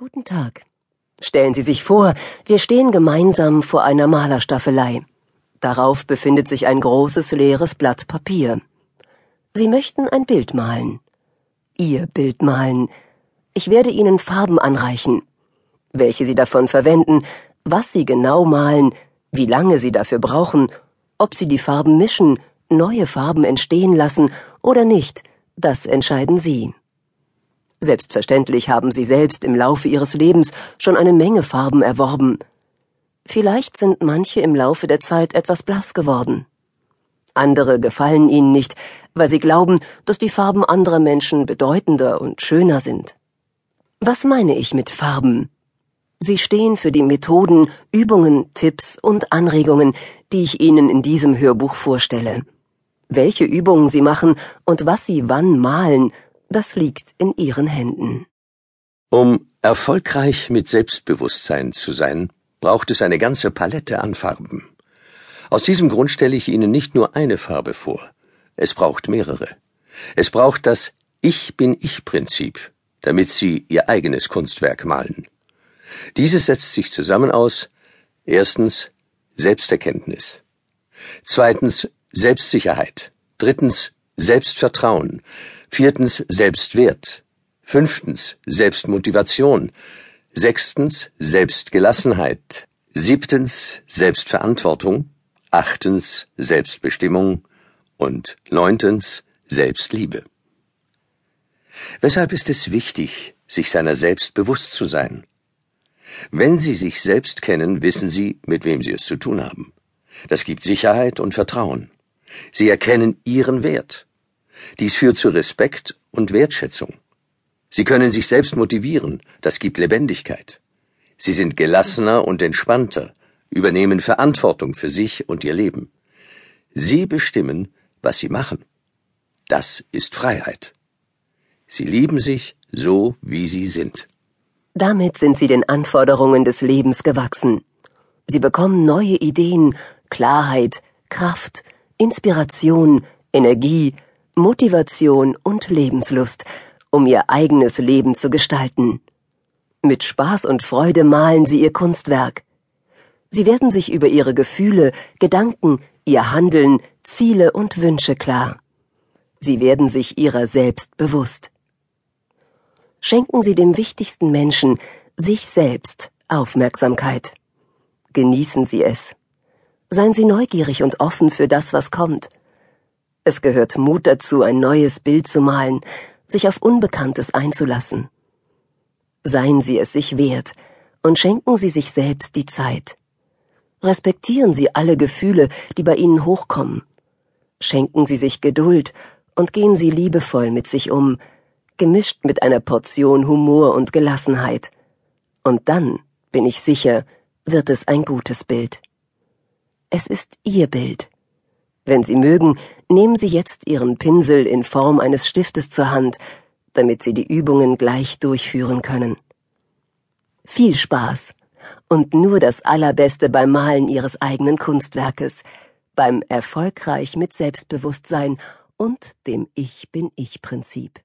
Guten Tag. Stellen Sie sich vor, wir stehen gemeinsam vor einer Malerstaffelei. Darauf befindet sich ein großes leeres Blatt Papier. Sie möchten ein Bild malen. Ihr Bild malen. Ich werde Ihnen Farben anreichen. Welche Sie davon verwenden, was Sie genau malen, wie lange Sie dafür brauchen, ob Sie die Farben mischen, neue Farben entstehen lassen oder nicht, das entscheiden Sie. Selbstverständlich haben Sie selbst im Laufe Ihres Lebens schon eine Menge Farben erworben. Vielleicht sind manche im Laufe der Zeit etwas blass geworden. Andere gefallen Ihnen nicht, weil Sie glauben, dass die Farben anderer Menschen bedeutender und schöner sind. Was meine ich mit Farben? Sie stehen für die Methoden, Übungen, Tipps und Anregungen, die ich Ihnen in diesem Hörbuch vorstelle. Welche Übungen Sie machen und was Sie wann malen, das liegt in Ihren Händen. Um erfolgreich mit Selbstbewusstsein zu sein, braucht es eine ganze Palette an Farben. Aus diesem Grund stelle ich Ihnen nicht nur eine Farbe vor, es braucht mehrere. Es braucht das Ich bin ich Prinzip, damit Sie Ihr eigenes Kunstwerk malen. Dieses setzt sich zusammen aus erstens Selbsterkenntnis, zweitens Selbstsicherheit, drittens Selbstvertrauen, Viertens Selbstwert. Fünftens Selbstmotivation. Sechstens Selbstgelassenheit. Siebtens Selbstverantwortung. Achtens Selbstbestimmung. Und neuntens Selbstliebe. Weshalb ist es wichtig, sich seiner selbst bewusst zu sein? Wenn Sie sich selbst kennen, wissen Sie, mit wem Sie es zu tun haben. Das gibt Sicherheit und Vertrauen. Sie erkennen Ihren Wert. Dies führt zu Respekt und Wertschätzung. Sie können sich selbst motivieren, das gibt Lebendigkeit. Sie sind gelassener und entspannter, übernehmen Verantwortung für sich und ihr Leben. Sie bestimmen, was sie machen. Das ist Freiheit. Sie lieben sich so, wie sie sind. Damit sind sie den Anforderungen des Lebens gewachsen. Sie bekommen neue Ideen, Klarheit, Kraft, Inspiration, Energie, Motivation und Lebenslust, um ihr eigenes Leben zu gestalten. Mit Spaß und Freude malen sie ihr Kunstwerk. Sie werden sich über ihre Gefühle, Gedanken, ihr Handeln, Ziele und Wünsche klar. Sie werden sich ihrer selbst bewusst. Schenken Sie dem wichtigsten Menschen, sich selbst, Aufmerksamkeit. Genießen Sie es. Seien Sie neugierig und offen für das, was kommt. Es gehört Mut dazu, ein neues Bild zu malen, sich auf Unbekanntes einzulassen. Seien Sie es sich wert und schenken Sie sich selbst die Zeit. Respektieren Sie alle Gefühle, die bei Ihnen hochkommen. Schenken Sie sich Geduld und gehen Sie liebevoll mit sich um, gemischt mit einer Portion Humor und Gelassenheit. Und dann, bin ich sicher, wird es ein gutes Bild. Es ist Ihr Bild. Wenn Sie mögen, nehmen Sie jetzt Ihren Pinsel in Form eines Stiftes zur Hand, damit Sie die Übungen gleich durchführen können. Viel Spaß und nur das Allerbeste beim Malen Ihres eigenen Kunstwerkes, beim Erfolgreich mit Selbstbewusstsein und dem Ich bin ich Prinzip.